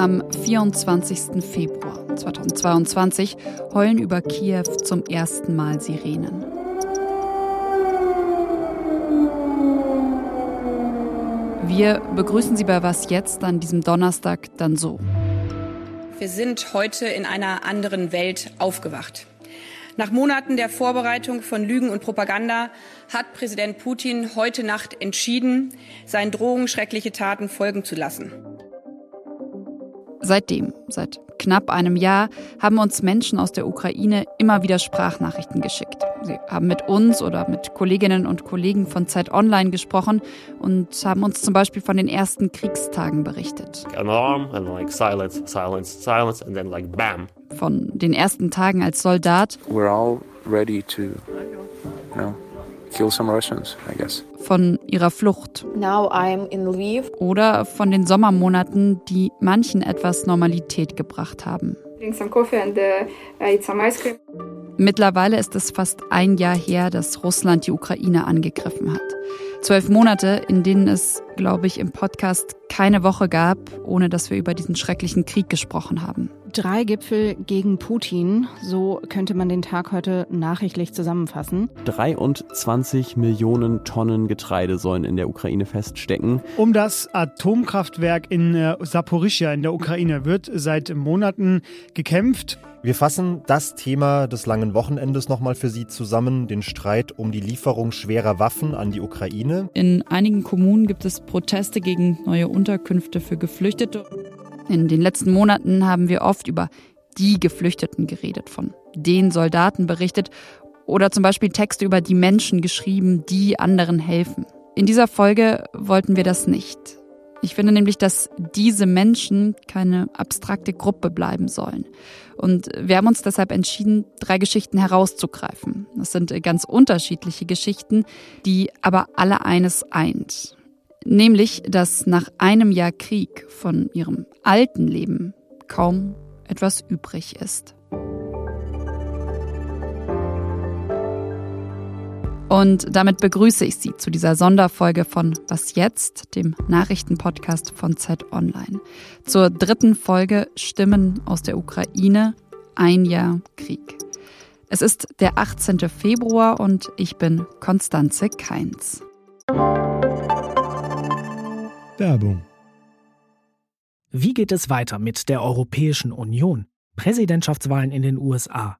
Am 24. Februar 2022 heulen über Kiew zum ersten Mal Sirenen. Wir begrüßen Sie bei Was jetzt an diesem Donnerstag dann so. Wir sind heute in einer anderen Welt aufgewacht. Nach Monaten der Vorbereitung von Lügen und Propaganda hat Präsident Putin heute Nacht entschieden, seinen Drohungen schreckliche Taten folgen zu lassen. Seitdem, seit knapp einem Jahr, haben uns Menschen aus der Ukraine immer wieder Sprachnachrichten geschickt. Sie haben mit uns oder mit Kolleginnen und Kollegen von Zeit Online gesprochen und haben uns zum Beispiel von den ersten Kriegstagen berichtet. Alarm and like silence, silence, silence and then like bam. Von den ersten Tagen als Soldat. We're all ready to, you know, kill some Russians, I guess. Von ihrer Flucht. Now I'm in Lviv. Oder von den Sommermonaten, die manchen etwas Normalität gebracht haben. Drink some coffee and uh, eat some ice cream. Mittlerweile ist es fast ein Jahr her, dass Russland die Ukraine angegriffen hat. Zwölf Monate, in denen es, glaube ich, im Podcast keine Woche gab, ohne dass wir über diesen schrecklichen Krieg gesprochen haben. Drei Gipfel gegen Putin, so könnte man den Tag heute nachrichtlich zusammenfassen. 23 Millionen Tonnen Getreide sollen in der Ukraine feststecken. Um das Atomkraftwerk in äh, Saporischia in der Ukraine wird seit Monaten gekämpft. Wir fassen das Thema des langen Wochenendes nochmal für Sie zusammen, den Streit um die Lieferung schwerer Waffen an die Ukraine. In einigen Kommunen gibt es Proteste gegen neue Unterkünfte für Geflüchtete. In den letzten Monaten haben wir oft über die Geflüchteten geredet, von den Soldaten berichtet oder zum Beispiel Texte über die Menschen geschrieben, die anderen helfen. In dieser Folge wollten wir das nicht. Ich finde nämlich, dass diese Menschen keine abstrakte Gruppe bleiben sollen. Und wir haben uns deshalb entschieden, drei Geschichten herauszugreifen. Das sind ganz unterschiedliche Geschichten, die aber alle eines eint. Nämlich, dass nach einem Jahr Krieg von ihrem alten Leben kaum etwas übrig ist. Und damit begrüße ich Sie zu dieser Sonderfolge von Was jetzt, dem Nachrichtenpodcast von Zeit Online. Zur dritten Folge Stimmen aus der Ukraine, ein Jahr Krieg. Es ist der 18. Februar und ich bin Konstanze Keins. Werbung. Wie geht es weiter mit der Europäischen Union? Präsidentschaftswahlen in den USA,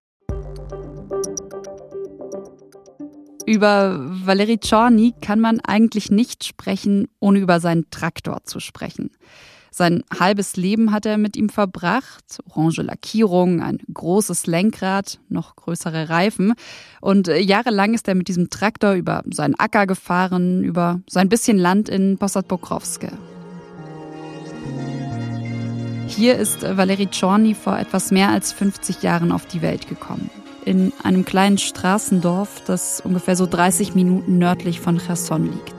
Über Valeri Czorny kann man eigentlich nicht sprechen, ohne über seinen Traktor zu sprechen. Sein halbes Leben hat er mit ihm verbracht. Orange Lackierung, ein großes Lenkrad, noch größere Reifen. Und jahrelang ist er mit diesem Traktor über seinen Acker gefahren, über sein bisschen Land in Posad Pokrowske. Hier ist Valeri Czorny vor etwas mehr als 50 Jahren auf die Welt gekommen in einem kleinen Straßendorf, das ungefähr so 30 Minuten nördlich von Cherson liegt.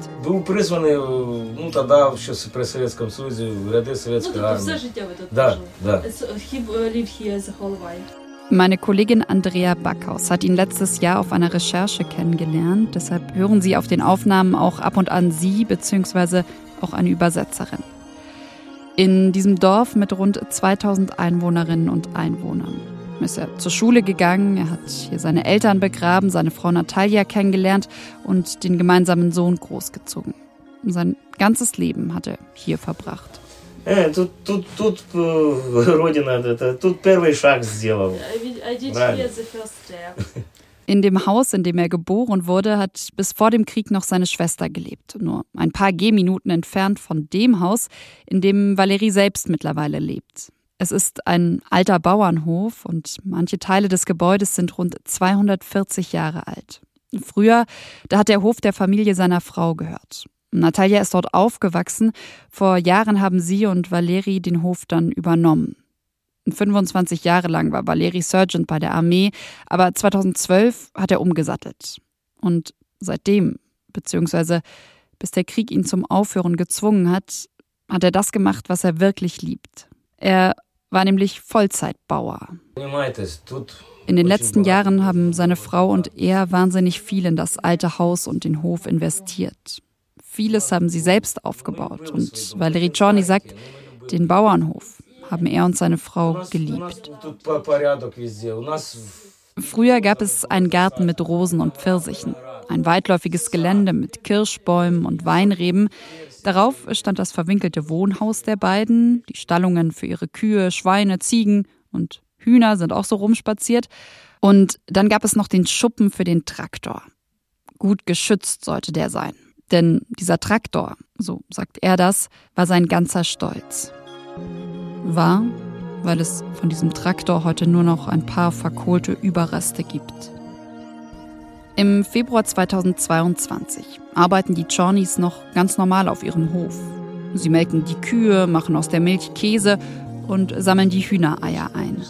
Meine Kollegin Andrea Backhaus hat ihn letztes Jahr auf einer Recherche kennengelernt. Deshalb hören Sie auf den Aufnahmen auch ab und an sie bzw. auch eine Übersetzerin. In diesem Dorf mit rund 2000 Einwohnerinnen und Einwohnern ist er zur Schule gegangen, er hat hier seine Eltern begraben, seine Frau Natalia kennengelernt und den gemeinsamen Sohn großgezogen. Sein ganzes Leben hat er hier verbracht. In dem Haus, in dem er geboren wurde, hat bis vor dem Krieg noch seine Schwester gelebt. Nur ein paar Gehminuten entfernt von dem Haus, in dem Valerie selbst mittlerweile lebt. Es ist ein alter Bauernhof und manche Teile des Gebäudes sind rund 240 Jahre alt. Früher, da hat der Hof der Familie seiner Frau gehört. Natalia ist dort aufgewachsen. Vor Jahren haben sie und Valeri den Hof dann übernommen. 25 Jahre lang war Valeri Sergeant bei der Armee, aber 2012 hat er umgesattelt. Und seitdem, beziehungsweise bis der Krieg ihn zum Aufhören gezwungen hat, hat er das gemacht, was er wirklich liebt. Er war nämlich Vollzeitbauer. In den letzten Jahren haben seine Frau und er wahnsinnig viel in das alte Haus und den Hof investiert. Vieles haben sie selbst aufgebaut und Valerie Czorny sagt, den Bauernhof haben er und seine Frau geliebt. Früher gab es einen Garten mit Rosen und Pfirsichen, ein weitläufiges Gelände mit Kirschbäumen und Weinreben. Darauf stand das verwinkelte Wohnhaus der beiden, die Stallungen für ihre Kühe, Schweine, Ziegen und Hühner sind auch so rumspaziert. Und dann gab es noch den Schuppen für den Traktor. Gut geschützt sollte der sein. Denn dieser Traktor, so sagt er das, war sein ganzer Stolz. War, weil es von diesem Traktor heute nur noch ein paar verkohlte Überreste gibt. Im Februar 2022 arbeiten die Chornis noch ganz normal auf ihrem Hof. Sie melken die Kühe, machen aus der Milch Käse und sammeln die Hühnereier ein.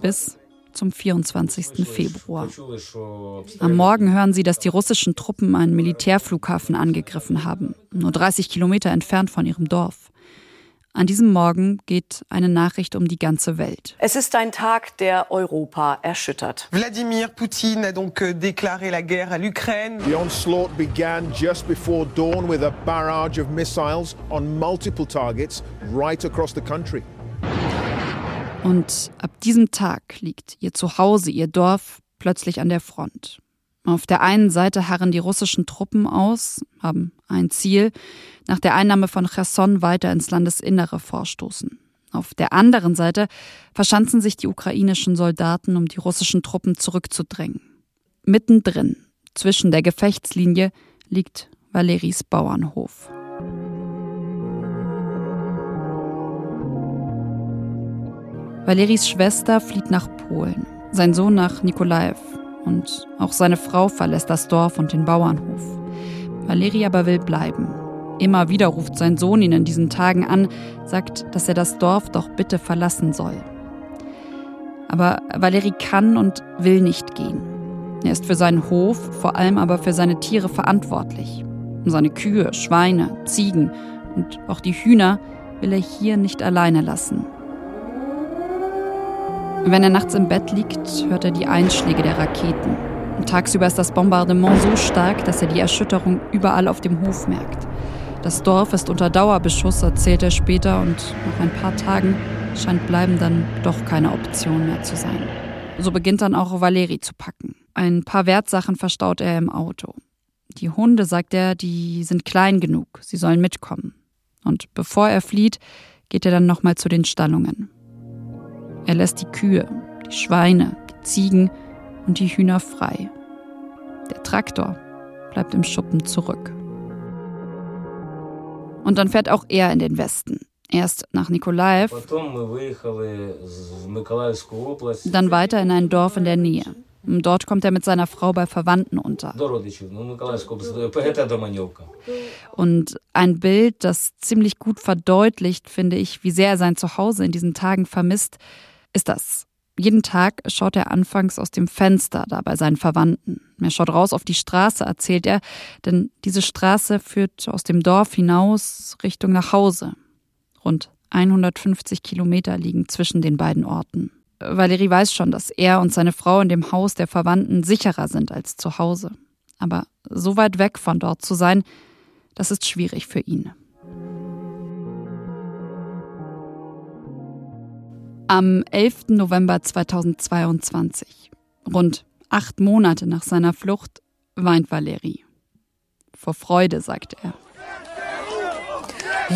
Bis zum 24. Februar. Am Morgen hören sie, dass die russischen Truppen einen Militärflughafen angegriffen haben, nur 30 Kilometer entfernt von ihrem Dorf. An diesem Morgen geht eine Nachricht um die ganze Welt. Es ist ein Tag, der Europa erschüttert. Wladimir Putin a donc euh, déclaré la guerre à l'Ukraine. The onslaught began just before dawn with a barrage of missiles on multiple targets right across the country. Und ab diesem Tag liegt ihr Zuhause, ihr Dorf plötzlich an der Front. Auf der einen Seite harren die russischen Truppen aus, haben ein Ziel, nach der Einnahme von Cherson weiter ins Landesinnere vorstoßen. Auf der anderen Seite verschanzen sich die ukrainischen Soldaten, um die russischen Truppen zurückzudrängen. Mittendrin, zwischen der Gefechtslinie, liegt Valeris Bauernhof. Valeris Schwester flieht nach Polen, sein Sohn nach Nikolaev und auch seine Frau verlässt das Dorf und den Bauernhof. Valeri aber will bleiben. Immer wieder ruft sein Sohn ihn in diesen Tagen an, sagt, dass er das Dorf doch bitte verlassen soll. Aber Valeri kann und will nicht gehen. Er ist für seinen Hof, vor allem aber für seine Tiere verantwortlich. Seine Kühe, Schweine, Ziegen und auch die Hühner will er hier nicht alleine lassen. Wenn er nachts im Bett liegt, hört er die Einschläge der Raketen. Tagsüber ist das Bombardement so stark, dass er die Erschütterung überall auf dem Hof merkt. Das Dorf ist unter Dauerbeschuss, erzählt er später, und nach ein paar Tagen scheint Bleiben dann doch keine Option mehr zu sein. So beginnt dann auch Valeri zu packen. Ein paar Wertsachen verstaut er im Auto. Die Hunde, sagt er, die sind klein genug, sie sollen mitkommen. Und bevor er flieht, geht er dann nochmal zu den Stallungen. Er lässt die Kühe, die Schweine, die Ziegen und die Hühner frei. Der Traktor bleibt im Schuppen zurück. Und dann fährt auch er in den Westen. Erst nach Nikolaev, dann weiter in ein Dorf in der Nähe. Dort kommt er mit seiner Frau bei Verwandten unter. Und ein Bild, das ziemlich gut verdeutlicht, finde ich, wie sehr er sein Zuhause in diesen Tagen vermisst, ist das. Jeden Tag schaut er anfangs aus dem Fenster da bei seinen Verwandten. Er schaut raus auf die Straße, erzählt er, denn diese Straße führt aus dem Dorf hinaus Richtung nach Hause. Rund 150 Kilometer liegen zwischen den beiden Orten. Valerie weiß schon, dass er und seine Frau in dem Haus der Verwandten sicherer sind als zu Hause. Aber so weit weg von dort zu sein, das ist schwierig für ihn. Am 11. November 2022, rund acht Monate nach seiner Flucht, weint Valeri. Vor Freude, sagt er.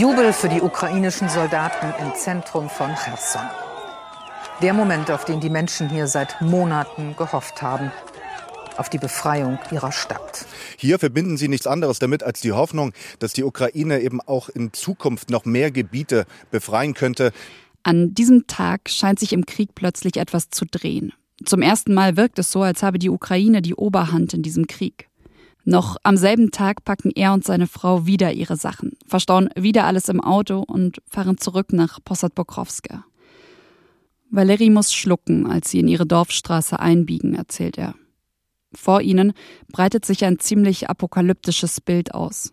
Jubel für die ukrainischen Soldaten im Zentrum von Cherson. Der Moment, auf den die Menschen hier seit Monaten gehofft haben. Auf die Befreiung ihrer Stadt. Hier verbinden sie nichts anderes damit als die Hoffnung, dass die Ukraine eben auch in Zukunft noch mehr Gebiete befreien könnte. An diesem Tag scheint sich im Krieg plötzlich etwas zu drehen. Zum ersten Mal wirkt es so, als habe die Ukraine die Oberhand in diesem Krieg. Noch am selben Tag packen er und seine Frau wieder ihre Sachen, verstauen wieder alles im Auto und fahren zurück nach Possad Pokrowska. Valerie muss schlucken, als sie in ihre Dorfstraße einbiegen, erzählt er. Vor ihnen breitet sich ein ziemlich apokalyptisches Bild aus.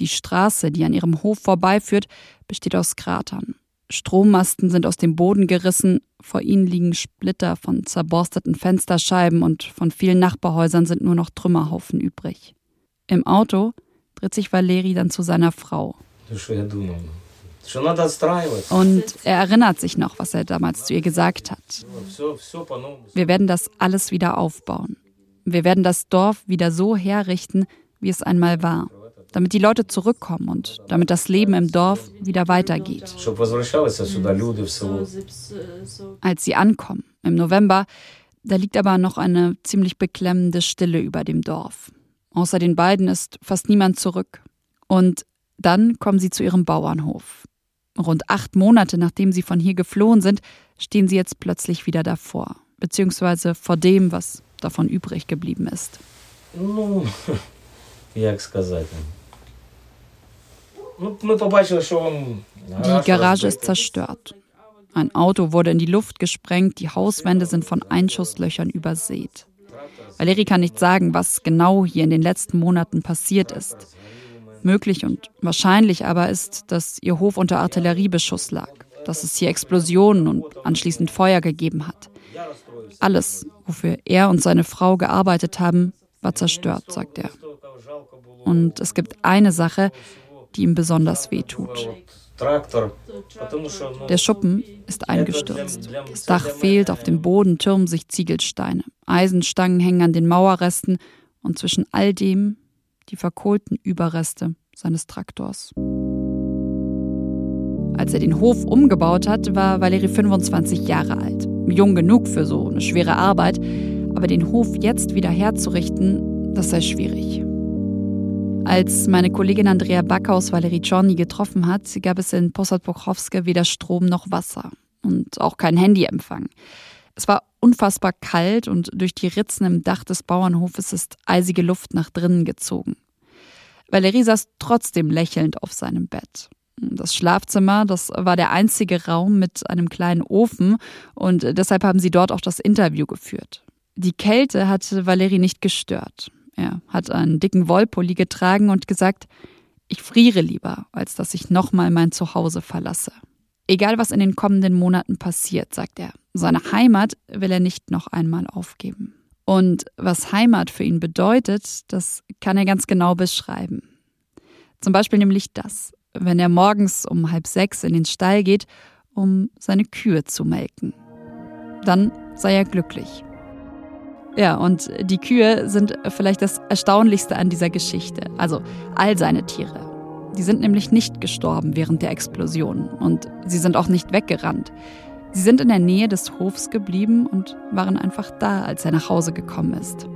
Die Straße, die an ihrem Hof vorbeiführt, besteht aus Kratern. Strommasten sind aus dem Boden gerissen, vor ihnen liegen Splitter von zerborsteten Fensterscheiben und von vielen Nachbarhäusern sind nur noch Trümmerhaufen übrig. Im Auto dreht sich Valeri dann zu seiner Frau. Und er erinnert sich noch, was er damals zu ihr gesagt hat. Wir werden das alles wieder aufbauen. Wir werden das Dorf wieder so herrichten, wie es einmal war damit die Leute zurückkommen und damit das Leben im Dorf wieder weitergeht. Als sie ankommen, im November, da liegt aber noch eine ziemlich beklemmende Stille über dem Dorf. Außer den beiden ist fast niemand zurück. Und dann kommen sie zu ihrem Bauernhof. Rund acht Monate nachdem sie von hier geflohen sind, stehen sie jetzt plötzlich wieder davor, beziehungsweise vor dem, was davon übrig geblieben ist. Як сказати? die Garage ist zerstört. Ein Auto wurde in die Luft gesprengt, die Hauswände sind von Einschusslöchern übersät. Valeri kann nicht sagen, was genau hier in den letzten Monaten passiert ist. Möglich und wahrscheinlich aber ist, dass ihr Hof unter Artilleriebeschuss lag, dass es hier Explosionen und anschließend Feuer gegeben hat. Alles, wofür er und seine Frau gearbeitet haben, war zerstört, sagt er. Und es gibt eine Sache, die ihm besonders weh tut. Der Schuppen ist eingestürzt. Das Dach fehlt, auf dem Boden türmen sich Ziegelsteine. Eisenstangen hängen an den Mauerresten und zwischen all dem die verkohlten Überreste seines Traktors. Als er den Hof umgebaut hat, war Valeri 25 Jahre alt. Jung genug für so eine schwere Arbeit, aber den Hof jetzt wieder herzurichten, das sei schwierig. Als meine Kollegin Andrea Backhaus Valerie Czorny getroffen hat, gab es in Posad Pokrowske weder Strom noch Wasser und auch kein Handyempfang. Es war unfassbar kalt und durch die Ritzen im Dach des Bauernhofes ist eisige Luft nach drinnen gezogen. Valerie saß trotzdem lächelnd auf seinem Bett. Das Schlafzimmer, das war der einzige Raum mit einem kleinen Ofen und deshalb haben sie dort auch das Interview geführt. Die Kälte hatte Valerie nicht gestört. Er hat einen dicken Wollpulli getragen und gesagt, ich friere lieber, als dass ich nochmal mein Zuhause verlasse. Egal, was in den kommenden Monaten passiert, sagt er, seine Heimat will er nicht noch einmal aufgeben. Und was Heimat für ihn bedeutet, das kann er ganz genau beschreiben. Zum Beispiel nämlich das, wenn er morgens um halb sechs in den Stall geht, um seine Kühe zu melken. Dann sei er glücklich. Ja, und die Kühe sind vielleicht das Erstaunlichste an dieser Geschichte. Also all seine Tiere. Die sind nämlich nicht gestorben während der Explosion und sie sind auch nicht weggerannt. Sie sind in der Nähe des Hofs geblieben und waren einfach da, als er nach Hause gekommen ist.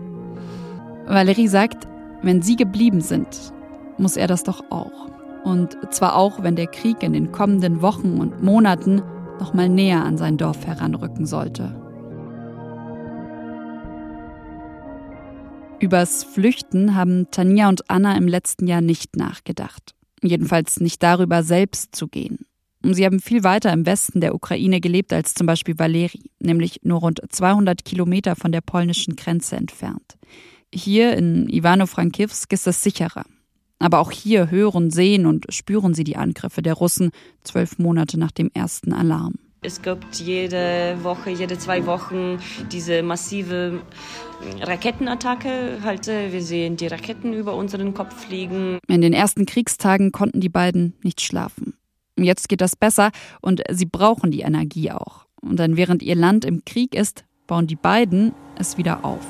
Valerie sagt, wenn sie geblieben sind, muss er das doch auch. Und zwar auch, wenn der Krieg in den kommenden Wochen und Monaten noch mal näher an sein Dorf heranrücken sollte. Übers Flüchten haben Tanja und Anna im letzten Jahr nicht nachgedacht. Jedenfalls nicht darüber, selbst zu gehen. Sie haben viel weiter im Westen der Ukraine gelebt als zum Beispiel Valeri, nämlich nur rund 200 Kilometer von der polnischen Grenze entfernt. Hier in Ivano-Frankivsk ist es sicherer. Aber auch hier hören, sehen und spüren sie die Angriffe der Russen zwölf Monate nach dem ersten Alarm. Es gibt jede Woche, jede zwei Wochen diese massive Raketenattacke. Halt, wir sehen die Raketen über unseren Kopf fliegen. In den ersten Kriegstagen konnten die beiden nicht schlafen. Jetzt geht das besser und sie brauchen die Energie auch. Und dann während ihr Land im Krieg ist, bauen die beiden es wieder auf.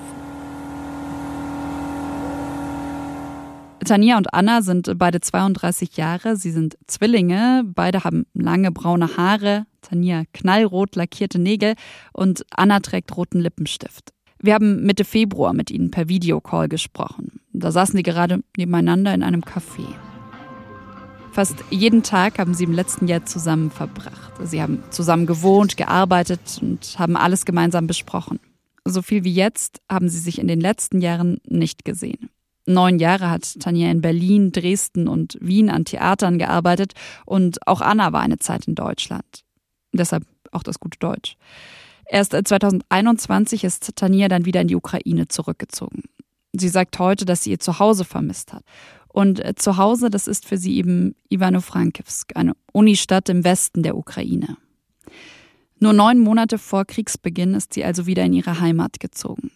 Tanja und Anna sind beide 32 Jahre. Sie sind Zwillinge. Beide haben lange braune Haare. Tanja knallrot lackierte Nägel und Anna trägt roten Lippenstift. Wir haben Mitte Februar mit ihnen per Videocall gesprochen. Da saßen sie gerade nebeneinander in einem Café. Fast jeden Tag haben sie im letzten Jahr zusammen verbracht. Sie haben zusammen gewohnt, gearbeitet und haben alles gemeinsam besprochen. So viel wie jetzt haben sie sich in den letzten Jahren nicht gesehen. Neun Jahre hat Tanja in Berlin, Dresden und Wien an Theatern gearbeitet und auch Anna war eine Zeit in Deutschland. Deshalb auch das gute Deutsch. Erst 2021 ist Tanja dann wieder in die Ukraine zurückgezogen. Sie sagt heute, dass sie ihr Zuhause vermisst hat. Und äh, Zuhause, das ist für sie eben Ivano-Frankivsk, eine Unistadt im Westen der Ukraine. Nur neun Monate vor Kriegsbeginn ist sie also wieder in ihre Heimat gezogen.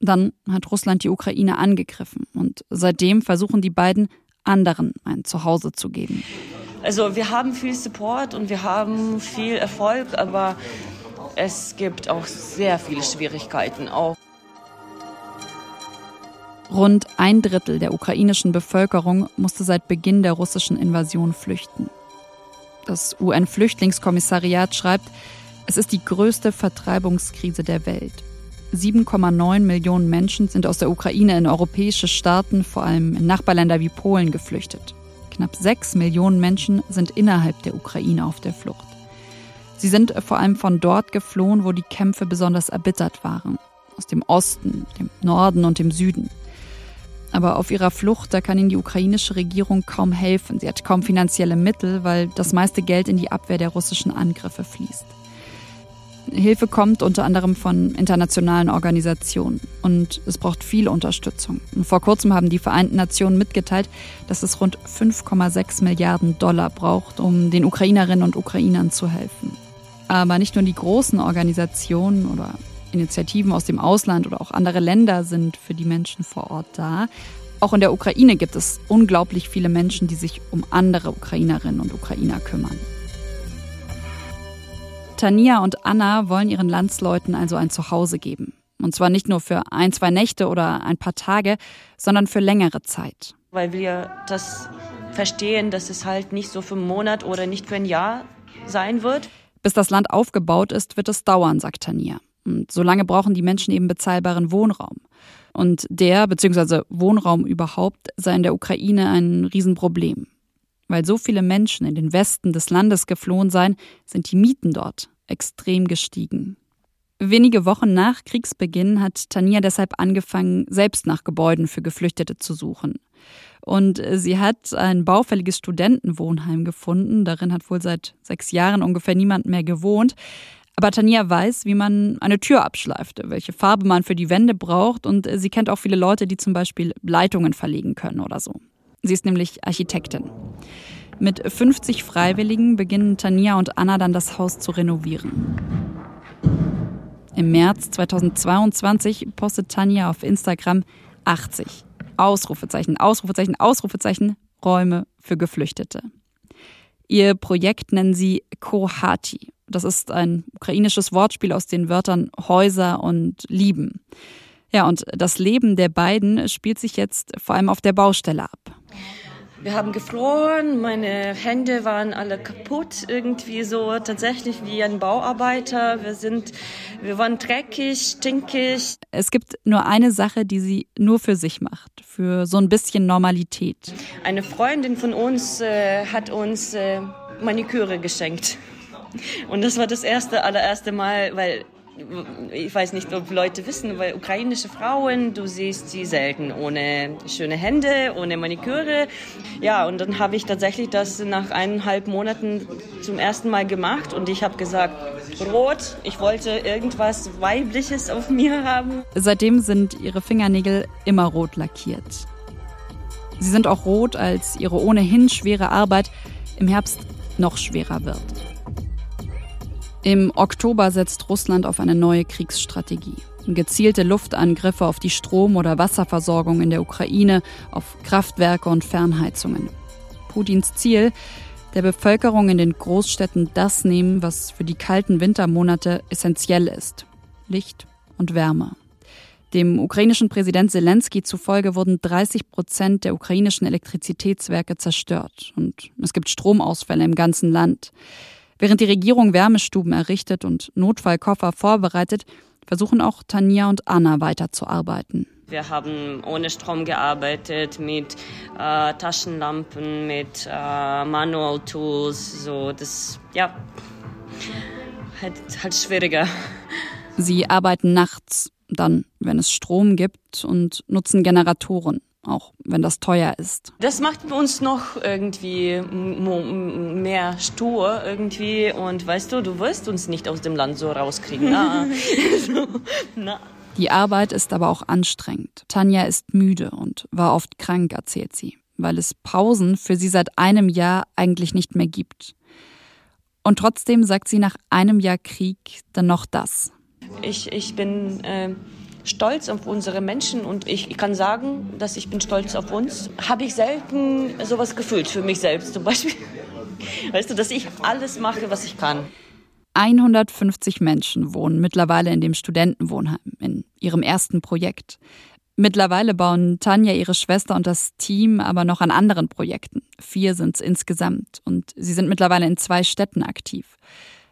Dann hat Russland die Ukraine angegriffen und seitdem versuchen die beiden anderen ein Zuhause zu geben. Also wir haben viel Support und wir haben viel Erfolg, aber es gibt auch sehr viele Schwierigkeiten auch. Rund ein Drittel der ukrainischen Bevölkerung musste seit Beginn der russischen Invasion flüchten. Das UN-Flüchtlingskommissariat schreibt, es ist die größte Vertreibungskrise der Welt. 7,9 Millionen Menschen sind aus der Ukraine in europäische Staaten, vor allem in Nachbarländer wie Polen, geflüchtet. Knapp 6 Millionen Menschen sind innerhalb der Ukraine auf der Flucht. Sie sind vor allem von dort geflohen, wo die Kämpfe besonders erbittert waren. Aus dem Osten, dem Norden und dem Süden. Aber auf ihrer Flucht, da kann ihnen die ukrainische Regierung kaum helfen. Sie hat kaum finanzielle Mittel, weil das meiste Geld in die Abwehr der russischen Angriffe fließt. Hilfe kommt unter anderem von internationalen Organisationen und es braucht viel Unterstützung. Und vor kurzem haben die Vereinten Nationen mitgeteilt, dass es rund 5,6 Milliarden Dollar braucht, um den Ukrainerinnen und Ukrainern zu helfen. Aber nicht nur die großen Organisationen oder Initiativen aus dem Ausland oder auch andere Länder sind für die Menschen vor Ort da. Auch in der Ukraine gibt es unglaublich viele Menschen, die sich um andere Ukrainerinnen und Ukrainer kümmern. Tania und Anna wollen ihren Landsleuten also ein Zuhause geben. Und zwar nicht nur für ein, zwei Nächte oder ein paar Tage, sondern für längere Zeit. Weil wir das verstehen, dass es halt nicht so für einen Monat oder nicht für ein Jahr sein wird. Bis das Land aufgebaut ist, wird es dauern, sagt Tania. Und solange brauchen die Menschen eben bezahlbaren Wohnraum. Und der, beziehungsweise Wohnraum überhaupt, sei in der Ukraine ein Riesenproblem. Weil so viele Menschen in den Westen des Landes geflohen seien, sind die Mieten dort extrem gestiegen. Wenige Wochen nach Kriegsbeginn hat Tania deshalb angefangen, selbst nach Gebäuden für Geflüchtete zu suchen. Und sie hat ein baufälliges Studentenwohnheim gefunden. Darin hat wohl seit sechs Jahren ungefähr niemand mehr gewohnt. Aber Tania weiß, wie man eine Tür abschleift, welche Farbe man für die Wände braucht und sie kennt auch viele Leute, die zum Beispiel Leitungen verlegen können oder so. Sie ist nämlich Architektin. Mit 50 Freiwilligen beginnen Tania und Anna dann das Haus zu renovieren. Im März 2022 postet Tanja auf Instagram 80 Ausrufezeichen, Ausrufezeichen, Ausrufezeichen Räume für Geflüchtete. Ihr Projekt nennen sie Kohati. Das ist ein ukrainisches Wortspiel aus den Wörtern Häuser und Lieben. Ja, und das Leben der beiden spielt sich jetzt vor allem auf der Baustelle ab. Wir haben gefroren, meine Hände waren alle kaputt, irgendwie so tatsächlich wie ein Bauarbeiter. Wir sind, wir waren dreckig, stinkig. Es gibt nur eine Sache, die sie nur für sich macht, für so ein bisschen Normalität. Eine Freundin von uns äh, hat uns äh, Maniküre geschenkt. Und das war das erste, allererste Mal, weil ich weiß nicht, ob Leute wissen, weil ukrainische Frauen, du siehst sie selten ohne schöne Hände, ohne Maniküre. Ja, und dann habe ich tatsächlich das nach eineinhalb Monaten zum ersten Mal gemacht und ich habe gesagt, rot, ich wollte irgendwas Weibliches auf mir haben. Seitdem sind ihre Fingernägel immer rot lackiert. Sie sind auch rot, als ihre ohnehin schwere Arbeit im Herbst noch schwerer wird. Im Oktober setzt Russland auf eine neue Kriegsstrategie. Gezielte Luftangriffe auf die Strom- oder Wasserversorgung in der Ukraine, auf Kraftwerke und Fernheizungen. Putins Ziel, der Bevölkerung in den Großstädten das nehmen, was für die kalten Wintermonate essentiell ist. Licht und Wärme. Dem ukrainischen Präsident Zelensky zufolge wurden 30 Prozent der ukrainischen Elektrizitätswerke zerstört und es gibt Stromausfälle im ganzen Land. Während die Regierung Wärmestuben errichtet und Notfallkoffer vorbereitet, versuchen auch Tanja und Anna weiterzuarbeiten. Wir haben ohne Strom gearbeitet, mit äh, Taschenlampen, mit äh, Manual Tools, so das, ja, halt, halt schwieriger. Sie arbeiten nachts, dann, wenn es Strom gibt, und nutzen Generatoren. Auch wenn das teuer ist. Das macht uns noch irgendwie mehr stur irgendwie und weißt du, du wirst uns nicht aus dem Land so rauskriegen. Na. so, na. Die Arbeit ist aber auch anstrengend. Tanja ist müde und war oft krank, erzählt sie, weil es Pausen für sie seit einem Jahr eigentlich nicht mehr gibt. Und trotzdem sagt sie nach einem Jahr Krieg dann noch das. Ich, ich bin äh, stolz auf unsere Menschen und ich kann sagen, dass ich bin stolz auf uns. Habe ich selten sowas gefühlt für mich selbst zum Beispiel. Weißt du, dass ich alles mache, was ich kann. 150 Menschen wohnen mittlerweile in dem Studentenwohnheim, in ihrem ersten Projekt. Mittlerweile bauen Tanja, ihre Schwester und das Team aber noch an anderen Projekten. Vier sind es insgesamt und sie sind mittlerweile in zwei Städten aktiv.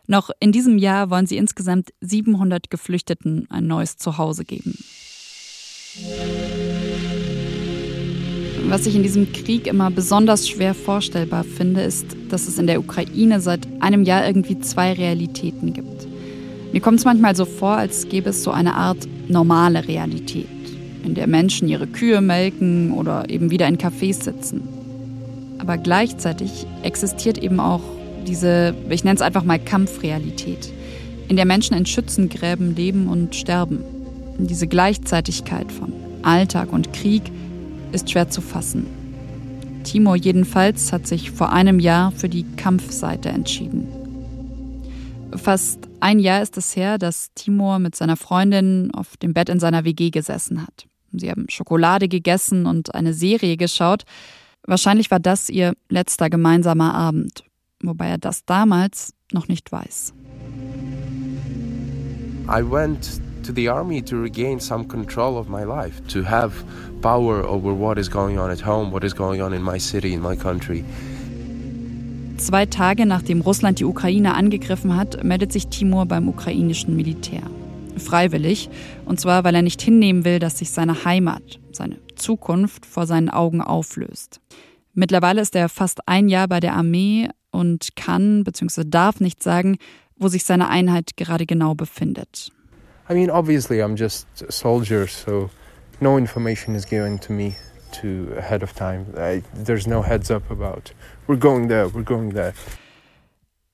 Noch in diesem Jahr wollen sie insgesamt 700 Geflüchteten ein neues Zuhause geben. Was ich in diesem Krieg immer besonders schwer vorstellbar finde, ist, dass es in der Ukraine seit einem Jahr irgendwie zwei Realitäten gibt. Mir kommt es manchmal so vor, als gäbe es so eine Art normale Realität, in der Menschen ihre Kühe melken oder eben wieder in Cafés sitzen. Aber gleichzeitig existiert eben auch diese, ich nenne es einfach mal Kampfrealität, in der Menschen in Schützengräben leben und sterben. Diese Gleichzeitigkeit von Alltag und Krieg ist schwer zu fassen. Timo jedenfalls hat sich vor einem Jahr für die Kampfseite entschieden. Fast ein Jahr ist es her, dass Timur mit seiner Freundin auf dem Bett in seiner WG gesessen hat. Sie haben Schokolade gegessen und eine Serie geschaut. Wahrscheinlich war das ihr letzter gemeinsamer Abend wobei er das damals noch nicht weiß. I went to the army to regain some control of my life, to have power over what is going on at home, what is going on in my city, in my country. Zwei Tage nachdem Russland die Ukraine angegriffen hat, meldet sich Timur beim ukrainischen Militär. Freiwillig, und zwar weil er nicht hinnehmen will, dass sich seine Heimat, seine Zukunft vor seinen Augen auflöst. Mittlerweile ist er fast ein Jahr bei der Armee, und kann bzw. darf nicht sagen, wo sich seine Einheit gerade genau befindet. I mean, obviously I'm just a soldier, so no information is given to me to ahead of time. I, there's no heads up about we're going there, we're going there.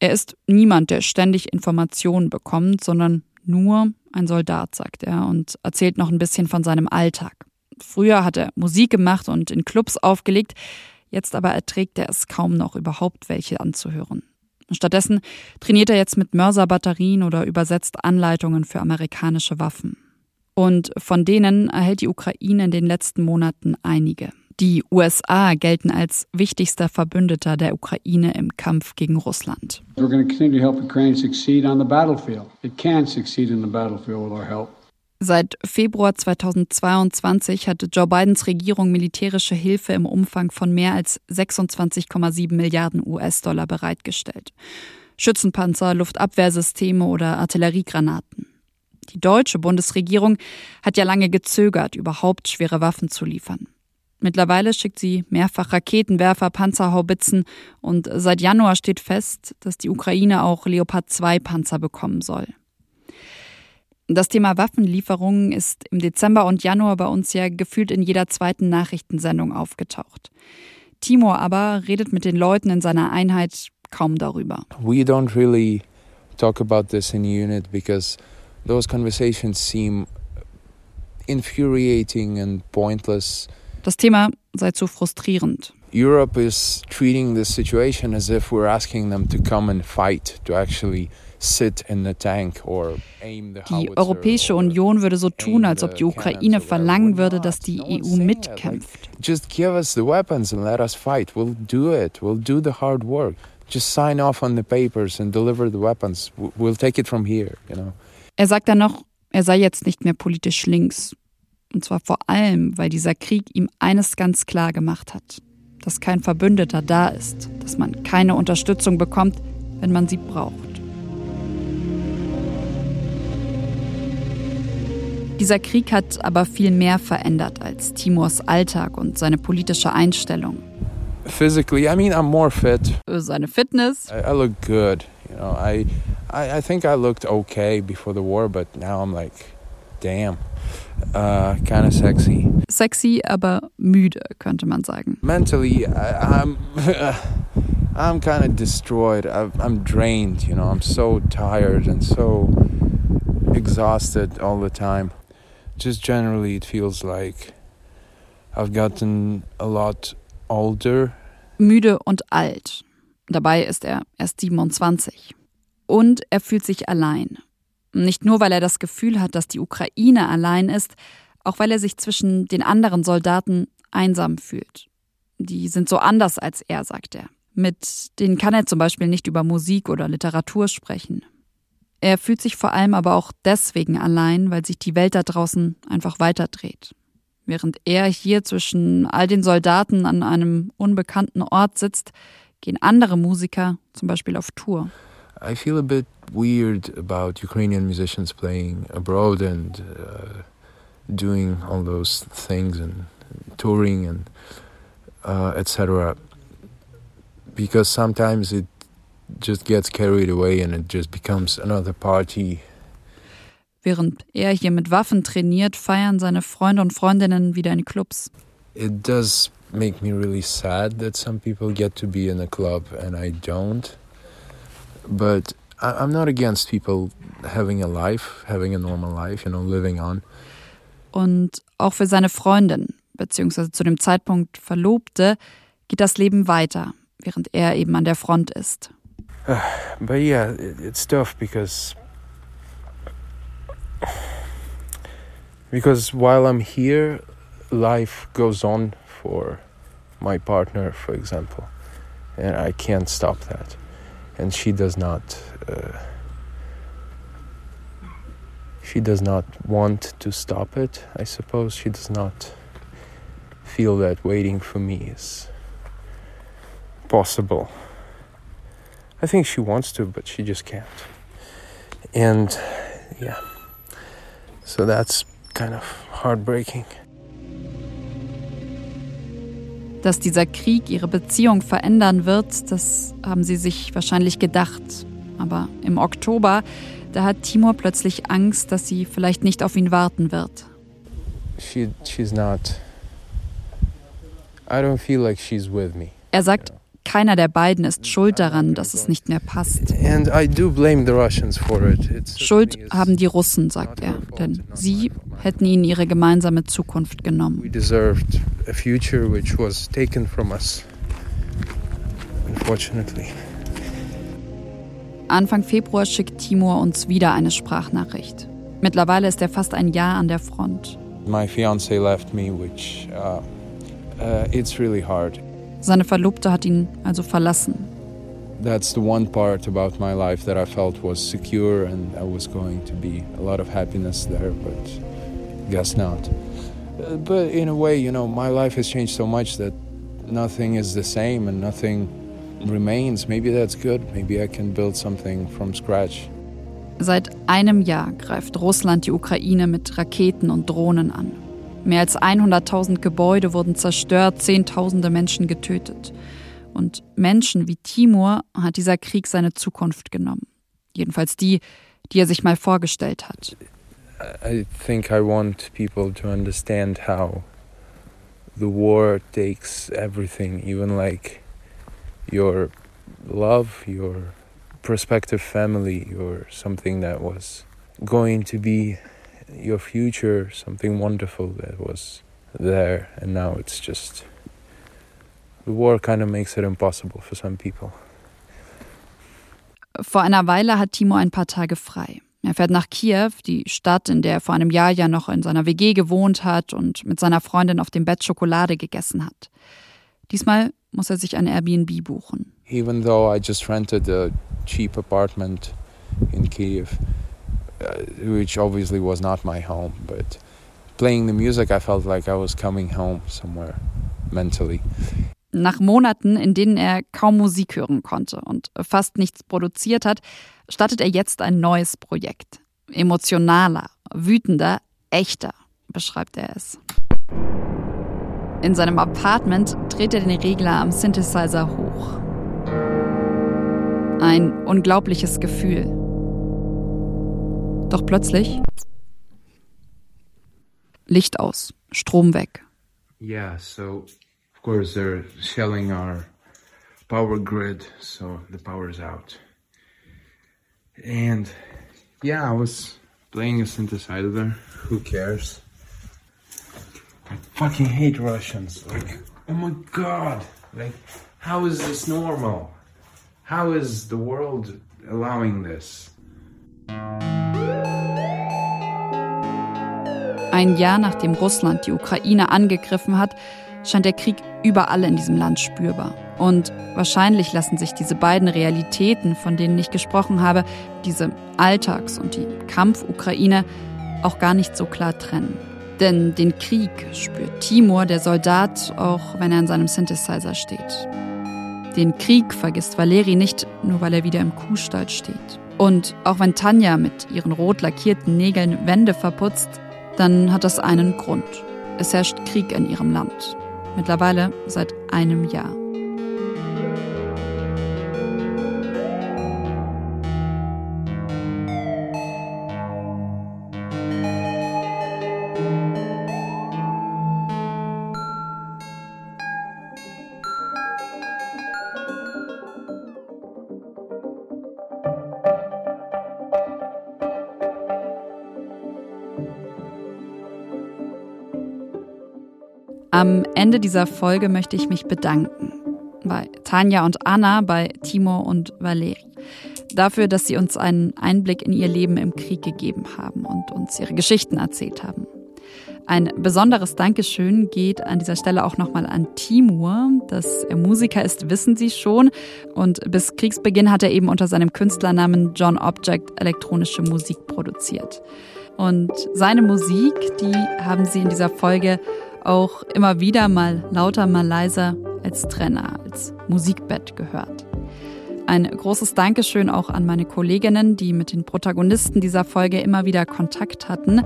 Er ist niemand, der ständig Informationen bekommt, sondern nur ein Soldat, sagt er und erzählt noch ein bisschen von seinem Alltag. Früher hat er Musik gemacht und in Clubs aufgelegt. Jetzt aber erträgt er es kaum noch, überhaupt welche anzuhören. Stattdessen trainiert er jetzt mit Mörserbatterien oder übersetzt Anleitungen für amerikanische Waffen. Und von denen erhält die Ukraine in den letzten Monaten einige. Die USA gelten als wichtigster Verbündeter der Ukraine im Kampf gegen Russland. We're going to continue to help Ukraine succeed on the battlefield. It can succeed in the battlefield with our help. Seit Februar 2022 hatte Joe Bidens Regierung militärische Hilfe im Umfang von mehr als 26,7 Milliarden US-Dollar bereitgestellt. Schützenpanzer, Luftabwehrsysteme oder Artilleriegranaten. Die deutsche Bundesregierung hat ja lange gezögert, überhaupt schwere Waffen zu liefern. Mittlerweile schickt sie mehrfach Raketenwerfer, Panzerhaubitzen und seit Januar steht fest, dass die Ukraine auch Leopard 2 Panzer bekommen soll. Das Thema Waffenlieferungen ist im Dezember und Januar bei uns ja gefühlt in jeder zweiten Nachrichtensendung aufgetaucht. Timur aber redet mit den Leuten in seiner Einheit kaum darüber. We don't really talk about this in unit because those conversations seem infuriating and pointless. Das Thema sei zu frustrierend. Europe is treating this situation as if we're asking them to come and fight, to actually die Europäische Union würde so tun, als ob die Ukraine verlangen würde, dass die EU mitkämpft. Just give us the weapons and let us fight. We'll do it. We'll do the hard work. Just sign off on the papers and deliver the weapons. We'll take it from here, you know. Er sagt dann noch, er sei jetzt nicht mehr politisch links. Und zwar vor allem, weil dieser Krieg ihm eines ganz klar gemacht hat. Dass kein Verbündeter da ist, dass man keine Unterstützung bekommt, wenn man sie braucht. Dieser Krieg hat aber viel mehr verändert als Timurs Alltag und seine politische Einstellung. Physically, I mean, I'm more fit. Seine Fitness. I, I look good. You know, I, I, I think I looked okay before the war, but now I'm like, damn. Uh, kind of sexy. Sexy, aber müde, könnte man sagen. Mentally, I, I'm I'm kind of destroyed. I, I'm drained. You know, I'm so tired and so exhausted all the time. Just generally, it feels like I've gotten a lot older. Müde und alt. Dabei ist er erst 27. Und er fühlt sich allein. Nicht nur, weil er das Gefühl hat, dass die Ukraine allein ist, auch weil er sich zwischen den anderen Soldaten einsam fühlt. Die sind so anders als er, sagt er. Mit denen kann er zum Beispiel nicht über Musik oder Literatur sprechen. Er fühlt sich vor allem aber auch deswegen allein, weil sich die Welt da draußen einfach weiterdreht. Während er hier zwischen all den Soldaten an einem unbekannten Ort sitzt, gehen andere Musiker zum Beispiel auf Tour. I feel a bit weird about Ukrainian musicians playing abroad and uh, doing all those things and touring and uh, etc because sometimes it just gets carried away and it just becomes another party. Während er hier mit Waffen trainiert, feiern seine Freunde und Freundinnen wieder in Clubs. It does make me really sad that some people get to be in a club and I don't. But I'm not against people having a life, having a normal life, you know, living on. Und auch für seine Freundin, beziehungsweise zu dem Zeitpunkt Verlobte, geht das Leben weiter während er eben an der Front ist. But yeah, it's tough because because while I'm here, life goes on for my partner, for example, and I can't stop that, and she does not. Uh, she does not want to stop it. I suppose she does not feel that waiting for me is possible. I think she wants to, but she just can't. And yeah, so that's kind of heartbreaking. Dass dieser Krieg ihre Beziehung verändern wird, das haben sie sich wahrscheinlich gedacht. Aber im Oktober, da hat Timur plötzlich Angst, dass sie vielleicht nicht auf ihn warten wird. She, she's not. I don't feel like she's with me. Er sagt, keiner der beiden ist schuld daran, dass es nicht mehr passt. Schuld haben die Russen, sagt er, denn sie hätten ihnen ihre gemeinsame Zukunft genommen. Anfang Februar schickt Timur uns wieder eine Sprachnachricht. Mittlerweile ist er fast ein Jahr an der Front. My fiance left me, which uh, uh, it's really hard. Seine Verlobte hat ihn also verlassen. That's the one part about my life that I felt was secure and I was going to be a lot of happiness there, but guess not. Uh, but in a way, you know, my life has changed so much that nothing is the same and nothing remains. Maybe that's good. Maybe I can build something from scratch. Seit einem Jahr greift Russland die Ukraine mit Raketen und Drohnen an. Mehr als 100.000 Gebäude wurden zerstört, Zehntausende Menschen getötet. Und Menschen wie Timur hat dieser Krieg seine Zukunft genommen. Jedenfalls die, die er sich mal vorgestellt hat. I think I want people to understand how the war takes everything, even like your love, your prospective family, your something that was going to be your future, something wonderful that was there, and now it's just the war kind of makes it impossible for some people. Vor einer Weile hat Timo ein paar Tage frei. Er fährt nach Kiew, die Stadt, in der er vor einem Jahr ja noch in seiner WG gewohnt hat und mit seiner Freundin auf dem Bett Schokolade gegessen hat. Diesmal muss er sich ein Airbnb buchen. Even though I just rented a cheap apartment in Kiev, uh, which obviously was not my home. But playing the music, I felt like I was coming home somewhere mentally. Nach Monaten, in denen er kaum Musik hören konnte und fast nichts produziert hat, startet er jetzt ein neues Projekt. Emotionaler, wütender, echter, beschreibt er es. In seinem Apartment dreht er den Regler am Synthesizer hoch. Ein unglaubliches Gefühl. Doch plötzlich Licht aus, Strom weg. Yeah, so of course they're shelling our power grid, so the power is out. And yeah, I was playing a synthesizer. Who cares? I fucking hate Russians. Like, oh my god. Like, how is this normal? How is the world allowing this? Ein Jahr nachdem Russland die Ukraine angegriffen hat, scheint der Krieg überall in diesem Land spürbar. Und wahrscheinlich lassen sich diese beiden Realitäten, von denen ich gesprochen habe, diese Alltags- und die Kampf-Ukraine, auch gar nicht so klar trennen. Denn den Krieg spürt Timur, der Soldat, auch wenn er in seinem Synthesizer steht. Den Krieg vergisst Valeri nicht, nur weil er wieder im Kuhstall steht. Und auch wenn Tanja mit ihren rot lackierten Nägeln Wände verputzt, dann hat das einen Grund. Es herrscht Krieg in ihrem Land. Mittlerweile seit einem Jahr. Am Ende dieser Folge möchte ich mich bedanken bei Tanja und Anna, bei Timo und Valeri. Dafür, dass sie uns einen Einblick in ihr Leben im Krieg gegeben haben und uns ihre Geschichten erzählt haben. Ein besonderes Dankeschön geht an dieser Stelle auch nochmal an Timur. Dass er Musiker ist, wissen Sie schon. Und bis Kriegsbeginn hat er eben unter seinem Künstlernamen John Object elektronische Musik produziert. Und seine Musik, die haben Sie in dieser Folge auch immer wieder mal lauter, mal leiser als Trenner, als Musikbett gehört. Ein großes Dankeschön auch an meine Kolleginnen, die mit den Protagonisten dieser Folge immer wieder Kontakt hatten.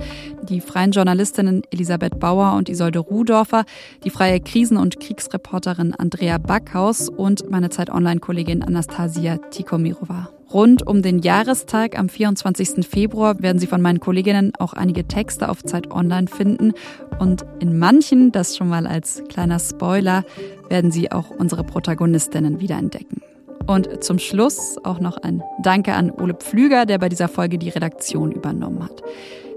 Die freien Journalistinnen Elisabeth Bauer und Isolde Rudorfer, die freie Krisen- und Kriegsreporterin Andrea Backhaus und meine Zeit-Online-Kollegin Anastasia Tikomirova. Rund um den Jahrestag am 24. Februar werden Sie von meinen Kolleginnen auch einige Texte auf Zeit Online finden und in manchen, das schon mal als kleiner Spoiler, werden Sie auch unsere Protagonistinnen wiederentdecken. Und zum Schluss auch noch ein Danke an Ole Pflüger, der bei dieser Folge die Redaktion übernommen hat.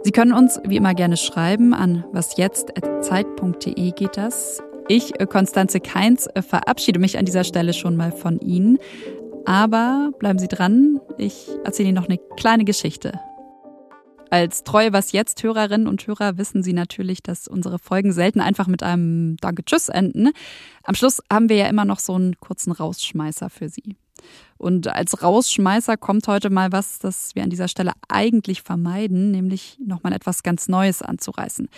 Sie können uns wie immer gerne schreiben an wasjetzt.zeit.de geht das. Ich, Konstanze Keins, verabschiede mich an dieser Stelle schon mal von Ihnen. Aber bleiben Sie dran, ich erzähle Ihnen noch eine kleine Geschichte. Als treue Was jetzt Hörerinnen und Hörer wissen Sie natürlich, dass unsere Folgen selten einfach mit einem Danke Tschüss enden. Am Schluss haben wir ja immer noch so einen kurzen Rausschmeißer für Sie. Und als Rausschmeißer kommt heute mal was, das wir an dieser Stelle eigentlich vermeiden, nämlich nochmal etwas ganz Neues anzureißen.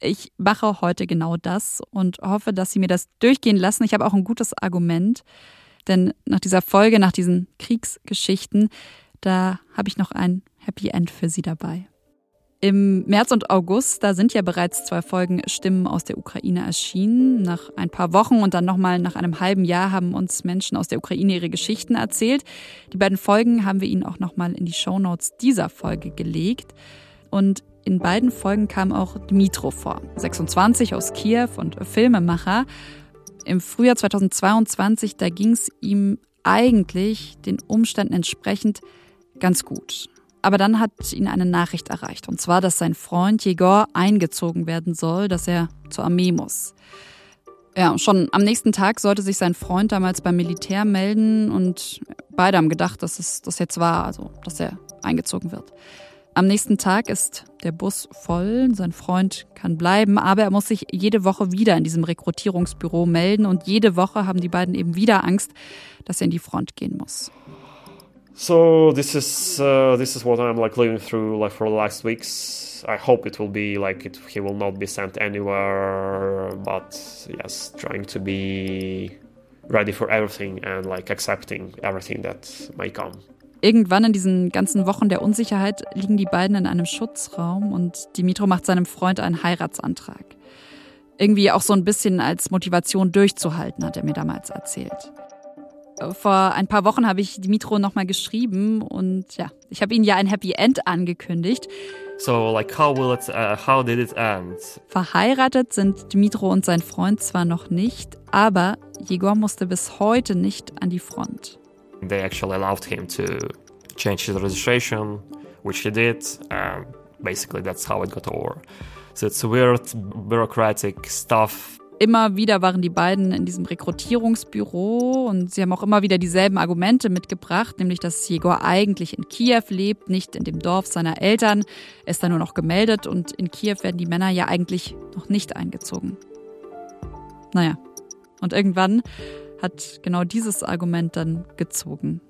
Ich mache heute genau das und hoffe, dass Sie mir das durchgehen lassen. Ich habe auch ein gutes Argument. Denn nach dieser Folge, nach diesen Kriegsgeschichten, da habe ich noch ein Happy End für Sie dabei. Im März und August, da sind ja bereits zwei Folgen Stimmen aus der Ukraine erschienen. Nach ein paar Wochen und dann nochmal nach einem halben Jahr haben uns Menschen aus der Ukraine ihre Geschichten erzählt. Die beiden Folgen haben wir Ihnen auch nochmal in die Shownotes dieser Folge gelegt. Und in beiden Folgen kam auch Dmitro vor, 26 aus Kiew und Filmemacher. Im Frühjahr 2022, da ging es ihm eigentlich den Umständen entsprechend ganz gut. Aber dann hat ihn eine Nachricht erreicht, und zwar, dass sein Freund Jegor eingezogen werden soll, dass er zur Armee muss. Ja, schon am nächsten Tag sollte sich sein Freund damals beim Militär melden und beide haben gedacht, dass es das jetzt war, also dass er eingezogen wird. Am nächsten Tag ist der Bus voll, sein Freund kann bleiben, aber er muss sich jede Woche wieder in diesem Rekrutierungsbüro melden und jede Woche haben die beiden eben wieder Angst, dass er in die Front gehen muss. So this is uh, this is what I'm like living through like for the last weeks. I hope it will be like it, he will not be sent anywhere, but yes, trying to be ready for everything and like accepting everything that may come. Irgendwann in diesen ganzen Wochen der Unsicherheit liegen die beiden in einem Schutzraum und Dimitro macht seinem Freund einen Heiratsantrag. Irgendwie auch so ein bisschen als Motivation durchzuhalten, hat er mir damals erzählt. Vor ein paar Wochen habe ich Dimitro nochmal geschrieben und ja, ich habe ihm ja ein Happy End angekündigt. So, like, how will it, uh, how did it end? Verheiratet sind Dmitro und sein Freund zwar noch nicht, aber Jegor musste bis heute nicht an die Front. They actually allowed him to change his registration, which he did. And basically, that's how it got over. So it's weird bureaucratic stuff. Immer wieder waren die beiden in diesem Rekrutierungsbüro und sie haben auch immer wieder dieselben Argumente mitgebracht, nämlich dass Jegor eigentlich in Kiew lebt, nicht in dem Dorf seiner Eltern. Er ist da nur noch gemeldet und in Kiew werden die Männer ja eigentlich noch nicht eingezogen. Naja, und irgendwann hat genau dieses Argument dann gezogen.